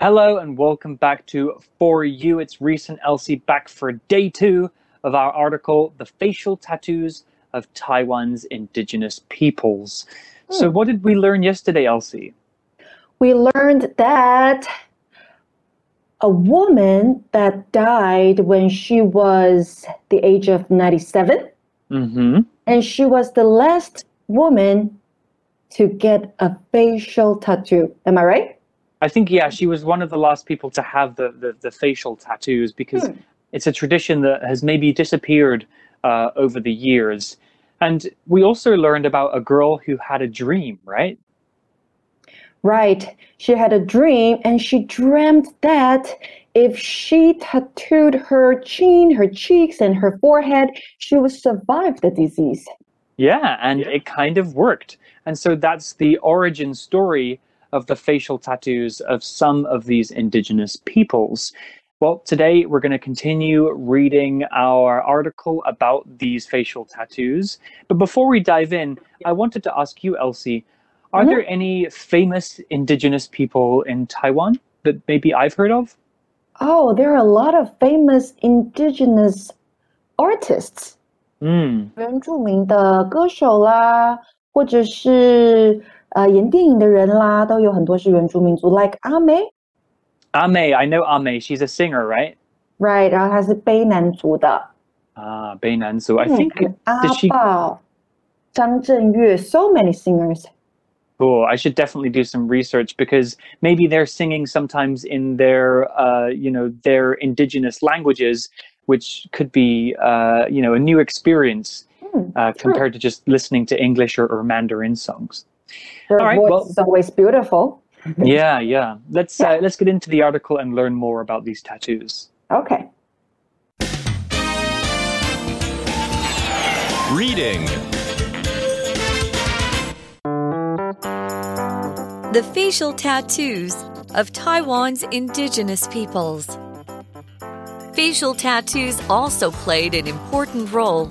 Hello and welcome back to For You. It's Reese and Elsie back for day two of our article, The Facial Tattoos of Taiwan's Indigenous Peoples. So, Hmm. what did we learn yesterday, Elsie? We learned that a woman that died when she was the age of 97, Mm-hmm. and she was the last woman to get a facial tattoo. Am I right? I think, yeah, she was one of the last people to have the, the, the facial tattoos because Hmm. it's a tradition that has maybe disappeared uh, over the years. And we also learned about a girl who had a dream, right? Right. She had a dream, and she dreamt that if she tattooed her chin, her cheeks, and her forehead, she would survive the disease. Yeah, and it kind of worked. And so that's the origin story of the facial tattoos of some of these indigenous peoples. Well, today we're going to continue reading our article about these facial tattoos. But before we dive in, I wanted to ask you, Elsie, are Mhm. there any famous indigenous people in Taiwan that maybe I've heard of? Oh, there are a lot of famous indigenous artists. 嗯，原住民的歌手啦，或者是 呃演电影的人啦，都有很多是原住民族，like 阿妹。阿妹，I know 阿妹，she's a singer, right? Right，然后她是卑南族的。啊，卑南族，I think、嗯、阿爆、张震岳，so many singers. Oh, I should definitely do some research because maybe they're singing sometimes in their, uh, you know, their indigenous languages, which could be, uh, you know, a new experience uh, compared to just listening to English or, or Mandarin songs. Their All right, voice well- is always beautiful. Yeah, yeah. Let's uh, let's get into the article and learn more about these tattoos. Okay. Reading. The facial tattoos of Taiwan's indigenous peoples. Facial tattoos also played an important role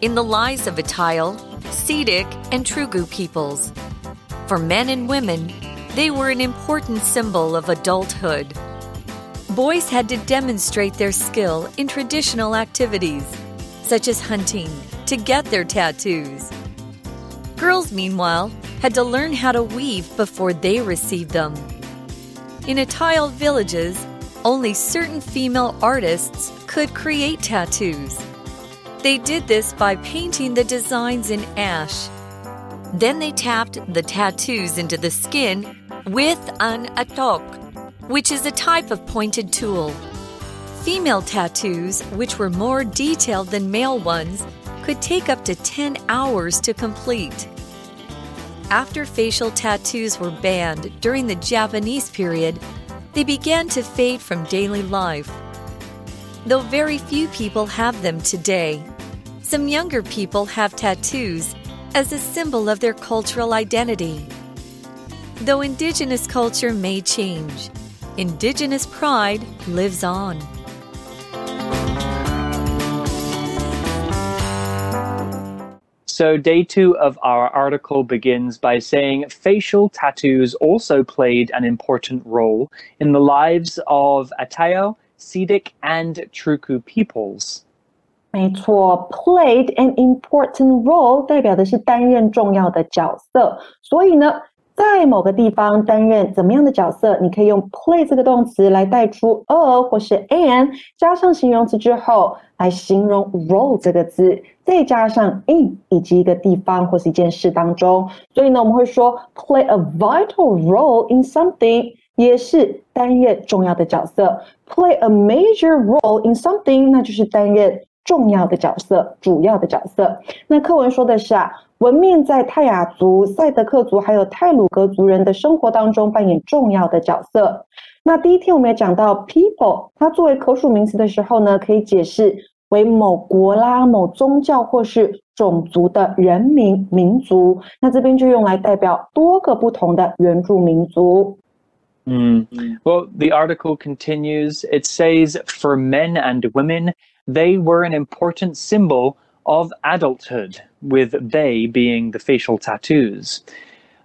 in the lives of Atayal, Seediq, and Truku peoples. For men and women, they were an important symbol of adulthood. Boys had to demonstrate their skill in traditional activities, such as hunting, to get their tattoos. Girls, meanwhile, had to learn how to weave before they received them. In Atayal villages, only certain female artists could create tattoos. They did this by painting the designs in ash. Then they tapped the tattoos into the skin with an atok, which is a type of pointed tool. Female tattoos, which were more detailed than male ones, could take up to 10 hours to complete. After facial tattoos were banned during the Japanese period, they began to fade from daily life. Though very few people have them today, some younger people have tattoos as a symbol of their cultural identity. Though indigenous culture may change, indigenous pride lives on. So, day two of our article begins by saying facial tattoos also played an important role in the lives of Atayal, Seediq, and Truku peoples. 没错，played an important role 代表的是担任重要的角色，所以呢，在某个地方担任怎么样的角色，你可以用 play 这个动词来带出 a 或是 an，加上形容词之后来形容 role 这个字，再加上 in 以及一个地方或是一件事当中，所以呢，我们会说 play a vital role in something。也是担任重要的角色，play a major role in something，那就是担任重要的角色、主要的角色。那课文说的是啊，文面在泰雅族、赛德克族还有泰鲁格族人的生活当中扮演重要的角色。那第一天我们也讲到 people，它作为可数名词的时候呢，可以解释为某国啦、某宗教或是种族的人民、民族。那这边就用来代表多个不同的原住民族。嗯 Well, the article continues. It says, for men and women, they were an important symbol of adulthood, with they being the facial tattoos.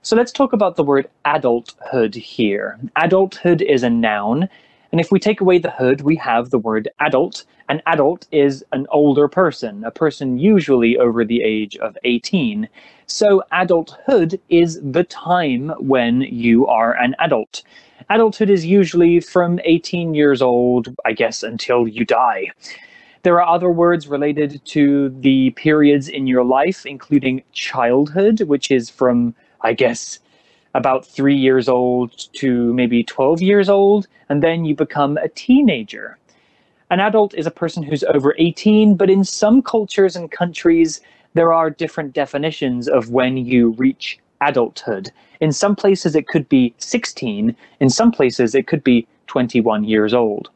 So let's talk about the word adulthood here. Adulthood is a noun, and if we take away the hood, we have the word adult. An adult is an older person, a person usually over the age of 18. So adulthood is the time when you are an adult. Adulthood is usually from 18 years old, I guess, until you die. There are other words related to the periods in your life, including childhood, which is from, I guess, about three years old to maybe 12 years old, and then you become a teenager. An adult is a person who's over 18, but in some cultures and countries, there are different definitions of when you reach adulthood. In some places, it could be 16. In some places, it could be 21 years old.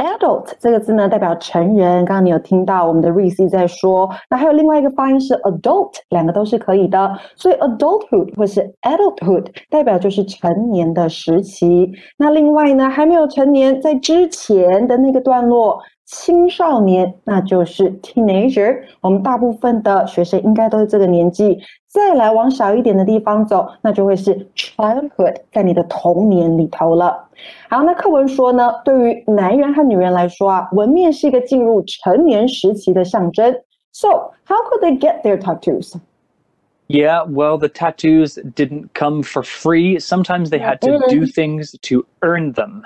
Adult 这个字呢，代表成人。刚刚你有听到我们的 Reese 在说，那还有另外一个发音是 adult，两个都是可以的。所以 adulthood 或是 adulthood 代表就是成年的时期。那另外呢，还没有成年，在之前的那个段落。青少年，那就是 teenager。我们大部分的学生应该都是这个年纪。再来往小一点的地方走，那就会是 childhood，在你的童年里头了。好，那课文说呢，对于男人和女人来说啊，纹面是一个进入成年时期的象征。So how could they get their tattoos? Yeah, well, the tattoos didn't come for free. Sometimes they had to do things to earn them.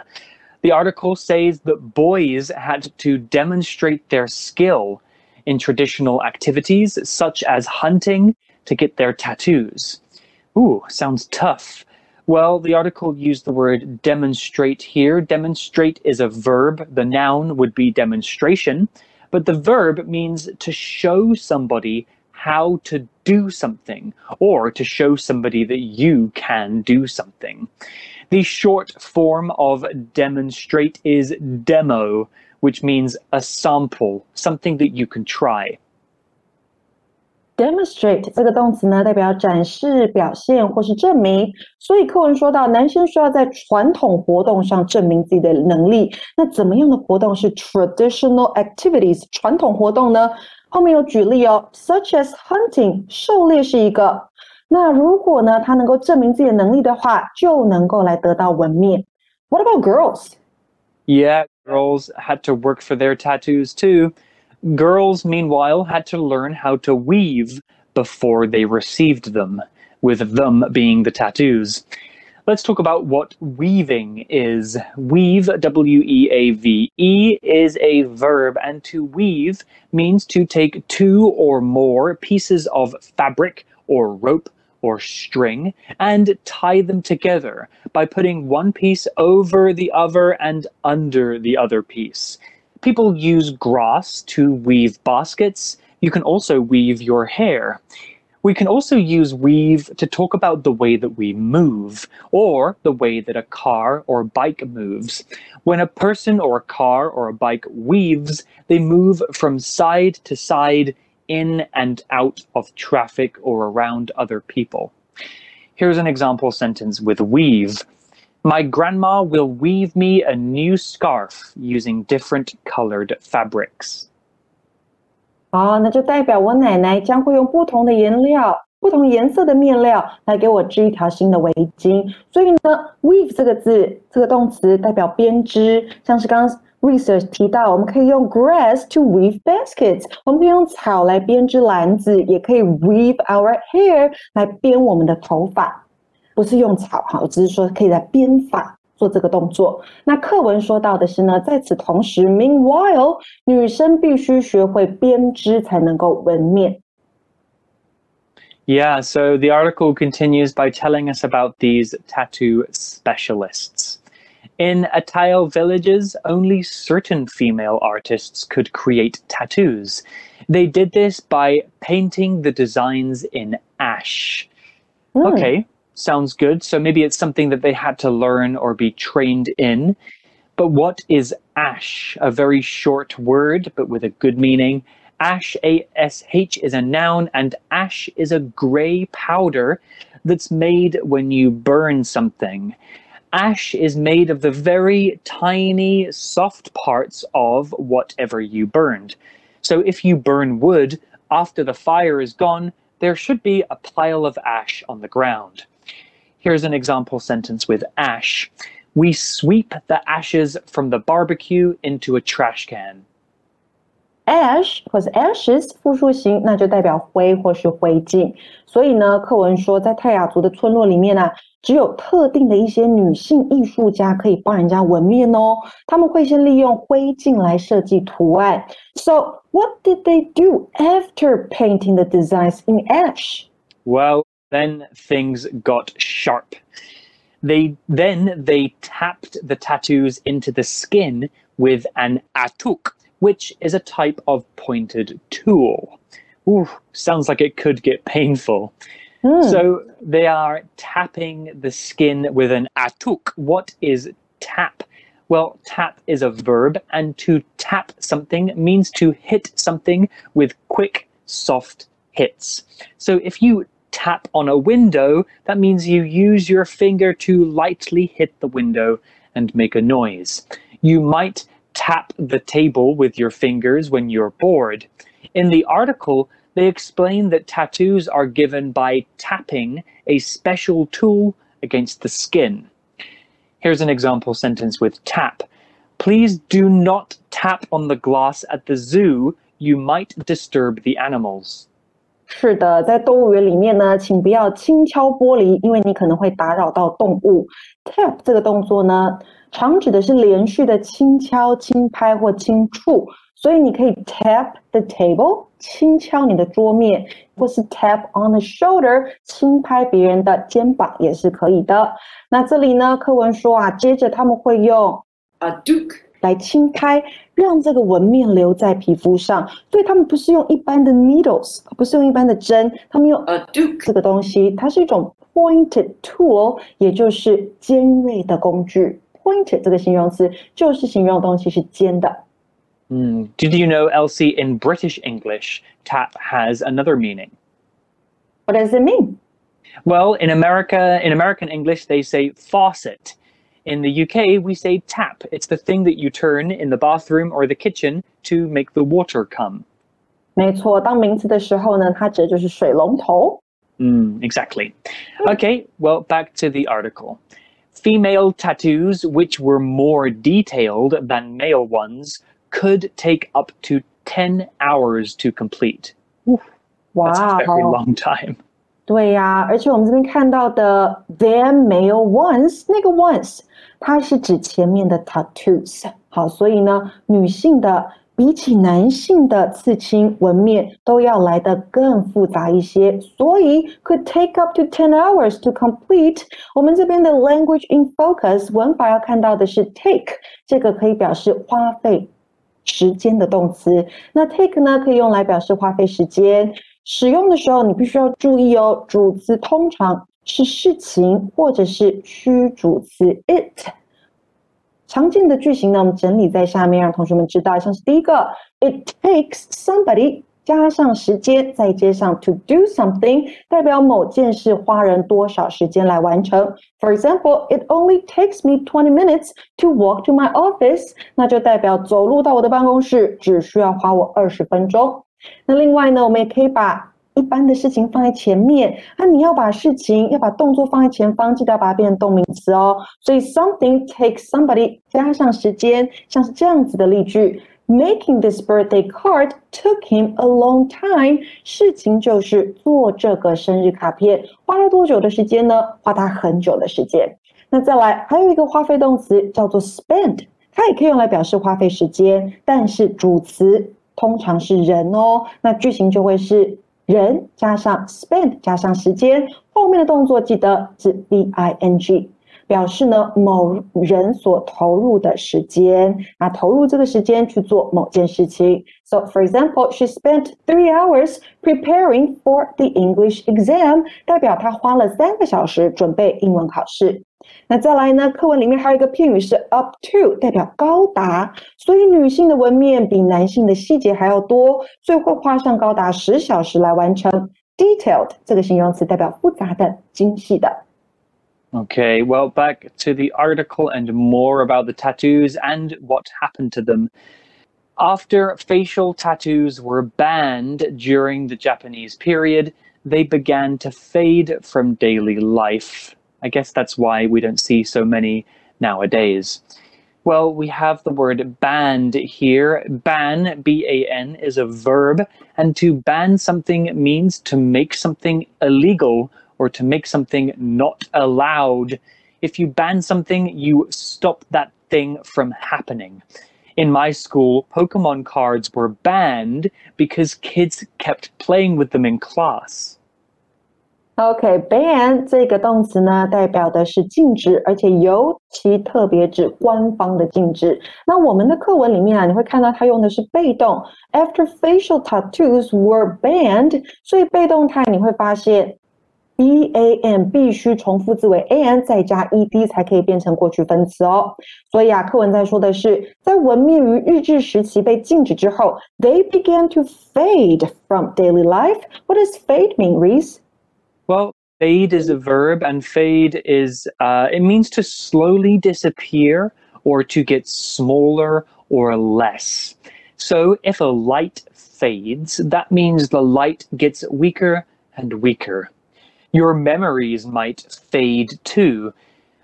The article says that boys had to demonstrate their skill in traditional activities such as hunting to get their tattoos. Ooh, sounds tough. Well, the article used the word demonstrate here. Demonstrate is a verb. The noun would be demonstration, but the verb means to show somebody how to do something or to show somebody that you can do something. The short form of demonstrate is demo, which means a sample, something that you can try. Demonstrate 这个动词呢，代表展示、表现或是证明。所以课文说到，男生需要在传统活动上证明自己的能力。那怎么样的活动是 traditional activities 传统活动呢？后面有举例哦，such as hunting，狩猎是一个。 那如果呢，他能够证明自己的能力的话，就能够来得到纹面。What about girls? Yeah, girls had to work for their tattoos too. Girls, meanwhile, had to learn how to weave before they received them, with them being the tattoos. Let's talk about what weaving is. Weave, W E A V E, is a verb, and to weave means to take two or more pieces of fabric or rope or string and tie them together by putting one piece over the other and under the other piece. People use grass to weave baskets. You can also weave your hair. We can also use weave to talk about the way that we move or the way that a car or bike moves. When a person or a car or a bike weaves, they move from side to side in and out of traffic or around other people. Here's an example sentence with weave. My grandma will weave me a new scarf using different colored fabrics. 好，那就代表我奶奶将会用不同的颜料、不同颜色的面料来给我织一条新的围巾。所以呢，weave 这个字，这个动词代表编织，像是刚刚 Reese 提到，我们可以用 grass to weave baskets，我们可以用草来编织篮子，也可以 weave our hair 来编我们的头发，不是用草哈，我只是说可以来编发。做这个动作。那课文说到的是呢，在此同时，meanwhile，女生必须学会编织才能够纹面。Yeah, so the article continues by telling us about these tattoo specialists. In Atayal villages, only certain female artists could create tattoos. They did this by painting the designs in ash. Mm. Okay, sounds good. So maybe it's something that they had to learn or be trained in. But what is ash? A very short word, but with a good meaning. Ash, A S H, is a noun, and ash is a gray powder that's made when you burn something ash is made of the very tiny, soft parts of whatever you burned. So if you burn wood, after the fire is gone, there should be a pile of ash on the ground. Here's an example sentence with ash. We sweep the ashes from the barbecue into a trash can ash 或是 ashes 复数形，那就代表灰或是灰烬。所以呢，课文说，在泰雅族的村落里面呢、只有特定的一些女性艺术家可以帮人家纹面哦。他们会先利用灰烬来设计图案。So what did they do after painting the designs in ash? Well, then things got sharp. They then they tapped the tattoos into the skin with an atuk, which is a type of pointed tool. Ooh, sounds like it could get painful. Hmm. So they are tapping the skin with an atuk. What is tap? Well, tap is a verb, and to tap something means to hit something with quick, soft hits. So if you tap on a window, that means you use your finger to lightly hit the window and make a noise. You might tap the table with your fingers when you're bored. In the article, they explain that tattoos are given by tapping a special tool against the skin. Here's an example sentence with tap. Please do not tap on the glass at the zoo. You might disturb the animals. 是的，在动物园里面呢，请不要轻敲玻璃，因为你可能会打扰到动物。Tap 这个动作呢， 常指的是连续的轻敲、轻拍或轻触，所以你可以 tap the table，轻敲你的桌面，或是 tap on the shoulder，轻拍别人的肩膀也是可以的。那这里呢，课文说啊，接着他们会用 a duke, 来轻拍，让这个纹面留在皮肤上。所以他们不是用一般的 needles，不是用一般的针，他们用 a duke, 这个东西，它是一种 pointed tool，也就是尖锐的工具。pointed 这个形容词就是形容东西是尖的。 Hmm. Did you know, Elsie, in British English, tap has another meaning? What does it mean? Well, in America, in American English, they say faucet. In the UK, we say tap. It's the thing that you turn in the bathroom or the kitchen to make the water come. 没错，当名词的时候呢，它指的就是水龙头。 Mm, exactly. Okay, well, back to the article. Female tattoos, which were more detailed than male ones, could take up to 10 hours to complete. That's 哇 a very 哦， long time. 对呀、而且我们这边看到的 them male ones 那个 ones，它是指前面的 tattoos。好，所以呢，女性的 比起男性的刺青纹面都要来得更复杂一些，所以 could take up to ten hours to complete。我们这边的 language in focus 文法要看到的是 take，这个可以表示花费时间的动词。那 take 呢，可以用来表示花费时间。使用的时候，你必须要注意哦，主词通常是事情或者是虚主词 it。常见的句型呢，我们整理在下面，让同学们知道。像是第一个，it takes somebody 加上时间，再接上 to do something，代表某件事花人多少时间来完成。For example, it only takes me twenty minutes to walk to my office，那就代表走路到我的办公室只需要花我二十分钟。那另外呢，我们也可以把一般的事情放在前面，那你要把事情要把动作放在前方，记得要把它变成动名词哦。所以 something takes somebody 加上时间，像是这样子的例句：Making this birthday card took him a long time。事情就是做这个生日卡片，花了多久的时间呢？花他很久的时间。那再来，还有一个花费动词叫做 spend，它也可以用来表示花费时间，但是主词通常是人哦，那句型就会是人加上 spend 加上时间，后面的动作记得是 v i n g，表示呢某人所投入的时间，那投入这个时间去做某件事情。So for example, she spent three hours preparing for the English exam，代表她花了三个小时准备英文考试。那再来呢？课文里面还有一个片语是 up to，代表高达，所以女性的纹面比男性的细节还要多，所以会花上高达十小时来完成。Detailed 这个形容词代表复杂的、精细的。 Okay, well, back to the article and more about the tattoos and what happened to them. After facial tattoos were banned during the Japanese period, they began to fade from daily life. I guess that's why we don't see so many nowadays. Well, we have the word banned here. Ban, B A N, is a verb, and to ban something means to make something illegal or to make something not allowed. If you ban something, you stop that thing from happening. In my school, Pokemon cards were banned because kids kept playing with them in class. OK，ban 这个动词呢，代表的是禁止，而且尤其特别指官方的禁止。那我们的课文里面啊，你会看到它用的是被动，after facial tattoos were banned，所以被动态你会发现 b a n 必须重复字尾 a n 再加 e d 才可以变成过去分词哦。所以啊，课文在说的是，在文面于日治时期被禁止之后，they began to fade from daily life. What does fade mean, Reese? Well, fade is a verb, and fade is, uh, it means to slowly disappear or to get smaller or less. So if a light fades, that means the light gets weaker and weaker. Your memories might fade too.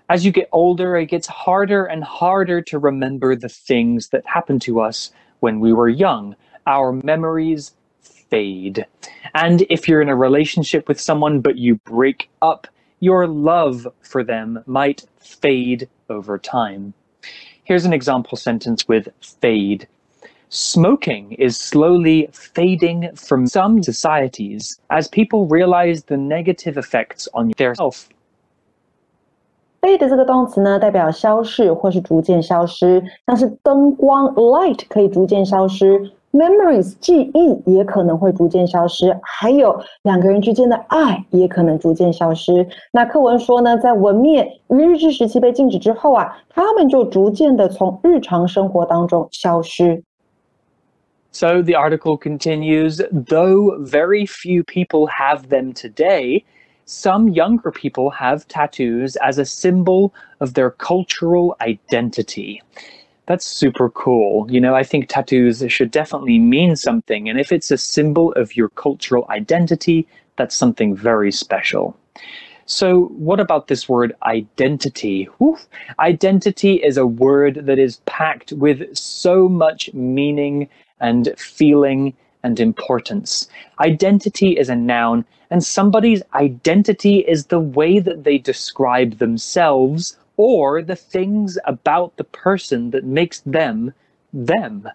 As you get older, it gets harder and harder to remember the things that happened to us when we were young. Our memories fade. And if you're in a relationship with someone but you break up, your love for them might fade over time. Here's an example sentence with fade. Smoking is slowly fading from some societies as people realize the negative effects on their health. fade 这个动词呢，代表消逝或是逐渐消失，像是灯光 light 可以逐渐消失 ，Memories 记忆也可能会逐渐消失，还有两个人之间的爱也可能逐渐消失。那课文说呢，在文面于日治时期被禁止之后啊，他们就逐渐的从日常生活当中消失。So the article continues though very few people have them today, some younger people have tattoos as a symbol of their cultural identity. That's super cool. You know, I think tattoos should definitely mean something. And if it's a symbol of your cultural identity, that's something very special. So, what about this word identity? Oof. Identity is a word that is packed with so much meaning and feeling and importance. Identity is a noun, and somebody's identity is the way that they describe themselves or the things about the person that makes them them.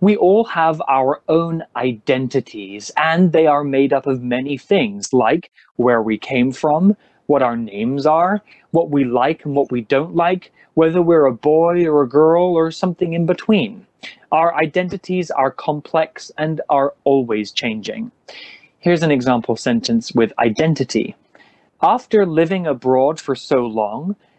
We all have our own identities, and they are made up of many things, like where we came from, what our names are, what we like and what we don't like, whether we're a boy or a girl or something in between. Our identities are complex and are always changing. Here's an example sentence with identity. After living abroad for so long,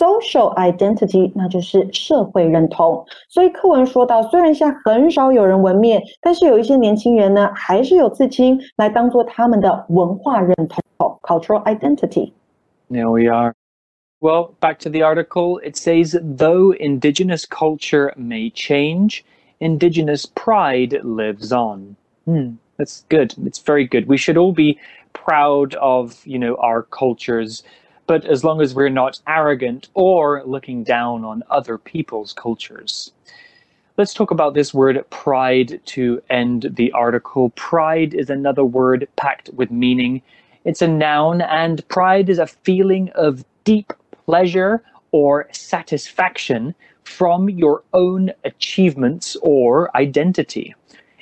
Social identity，那就是社会认同。所以课文说到，虽然现在很少有人纹面，但是有一些年轻人呢，还是有刺青来当做他们的文化认同 （cultural identity）。There we are. Well, back to the article, it says though indigenous culture may change, indigenous pride lives on. Hmm, that's good. It's very good. We should all be proud of, you know, our cultures but as long as we're not arrogant or looking down on other people's cultures. Let's talk about this word pride to end the article. Pride is another word packed with meaning. It's a noun, and pride is a feeling of deep pleasure or satisfaction from your own achievements or identity.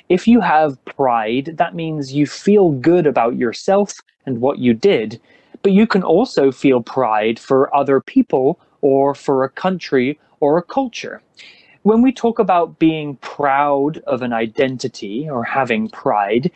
If you have pride, that means you feel good about yourself and what you did, but you can also feel pride for other people or for a country or a culture. When we talk about being proud of an identity or having pride,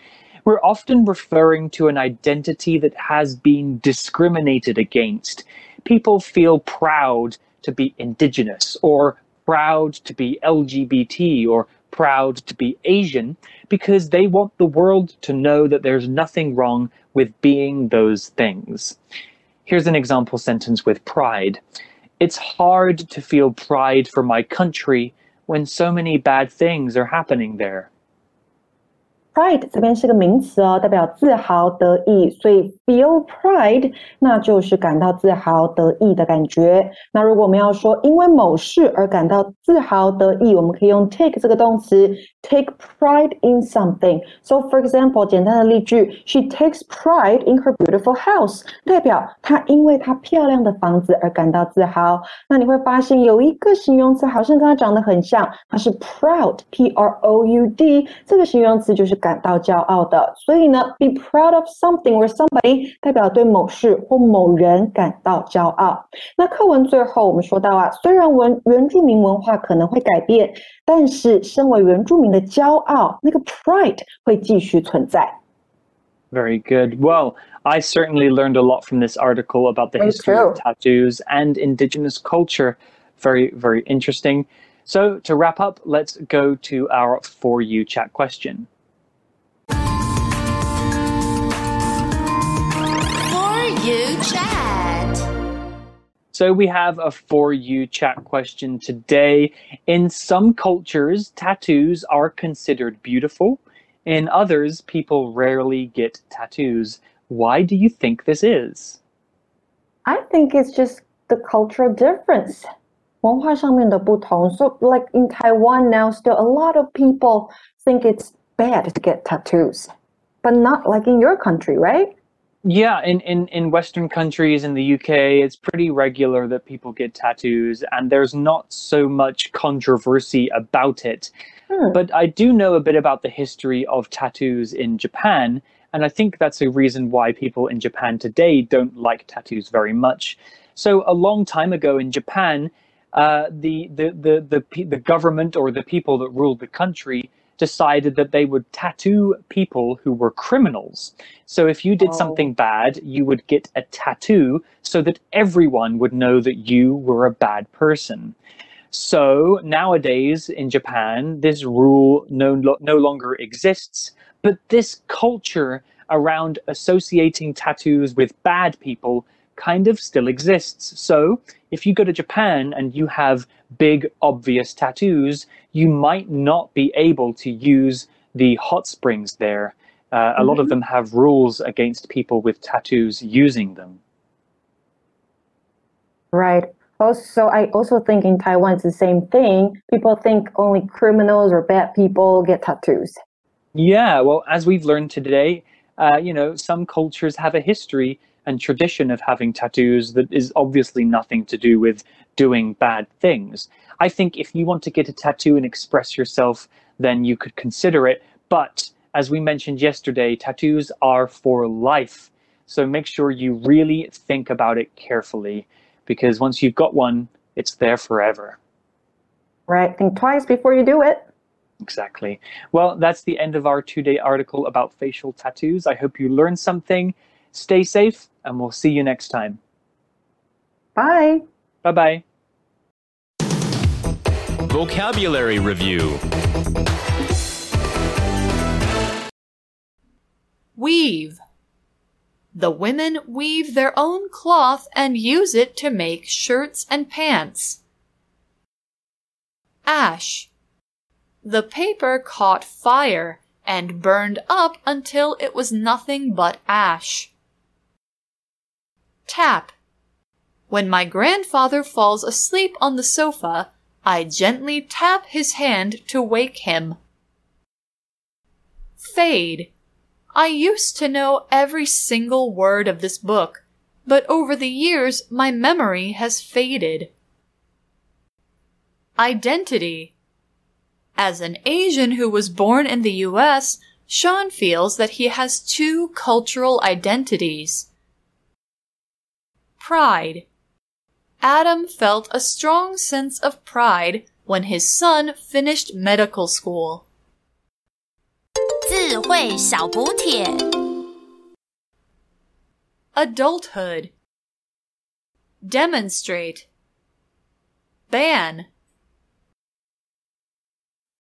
we're often referring to an identity that has been discriminated against. people feel proud to be indigenous or proud to be LGBT or proud to be Asian because they want the world to know that there's nothing wrong with being those things. Here's an example sentence with pride. It's hard to feel pride for my country when so many bad things are happening there. Pride 这边是个名词哦，代表自豪、得意，所以 feel pride 那就是感到自豪、得意的感觉。那如果我们要说因为某事而感到自豪、得意，我们可以用 take 这个动词 ，take pride in something。So for example，简单的例句，She takes pride in her beautiful house，代表她因为她漂亮的房子而感到自豪。那你会发现有一个形容词好像跟它长得很像，它是 proud，p r o u d，这个形容词就是。感到骄傲的，所以呢，be proud of something or somebody 代表对某事或某人感到骄傲。那课文最后我们说到啊，虽然文原住民文化可能会改变，但是身为原住民 的骄傲，那个 pride 会继续存在。Very good. Well, I certainly learned a lot from this article about the history of tattoos and indigenous culture. Very, very interesting. So, to wrap up, let's go to our For You chat question. So we have a For You Chat question today. In some cultures, tattoos are considered beautiful. In others, people rarely get tattoos. Why do you think this is? I think it's just the cultural difference. 文化上面的不同. So like in Taiwan now still a lot of people think it's bad to get tattoos. But not like in your country, right? Yeah, in, in, in Western countries, in the UK, it's pretty regular that people get tattoos, and there's not so much controversy about it. Hmm. But I do know a bit about the history of tattoos in Japan, and I think that's a reason why people in Japan today don't like tattoos very much. So, a long time ago in Japan, uh, the, the, the, the, the government or the people that ruled the country decided that they would tattoo people who were criminals. So if you did oh. something bad, you would get a tattoo so that everyone would know that you were a bad person. So nowadays in Japan, this rule no, no longer exists, but this culture around associating tattoos with bad people kind of still exists. So if you go to Japan and you have big, obvious tattoos, you might not be able to use the hot springs there. Uh, mm-hmm. A lot of mm-hmm. them have rules against people with tattoos using them. Right. Also, I also think in Taiwan it's the same thing. People think only criminals or bad people get tattoos. Yeah, well, as we've learned today, uh, you know, some cultures have a history and tradition of having tattoos that is obviously nothing to do with doing bad things. I think if you want to get a tattoo and express yourself, then you could consider it. But as we mentioned yesterday, tattoos are for life. So make sure you really think about it carefully because once you've got one, it's there forever. Right. Think twice before you do it. Exactly. Well, that's the end of our two day article about facial tattoos. I hope you learned something. Stay safe, and we'll see you next time. Bye. Bye bye. Vocabulary Review Weave. The women weave their own cloth and use it to make shirts and pants. Ash. The paper caught fire and burned up until it was nothing but ash. Tap. When my grandfather falls asleep on the sofa, I gently tap his hand to wake him. Fade. I used to know every single word of this book, but over the years my memory has faded. Identity. As an Asian who was born in the US, Sean feels that he has two cultural identities. Pride. Adam felt a strong sense of pride when his son finished medical school. Adulthood. demonstrate, ban,